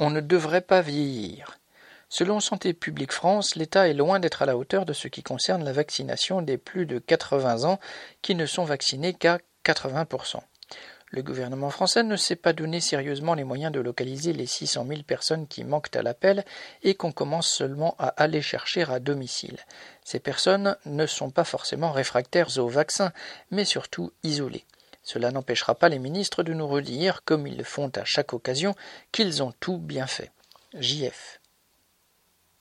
On ne devrait pas vieillir. Selon Santé publique France, l'État est loin d'être à la hauteur de ce qui concerne la vaccination des plus de 80 ans qui ne sont vaccinés qu'à 80%. Le gouvernement français ne s'est pas donné sérieusement les moyens de localiser les 600 000 personnes qui manquent à l'appel et qu'on commence seulement à aller chercher à domicile. Ces personnes ne sont pas forcément réfractaires au vaccin, mais surtout isolées. Cela n'empêchera pas les ministres de nous redire, comme ils le font à chaque occasion, qu'ils ont tout bien fait. JF.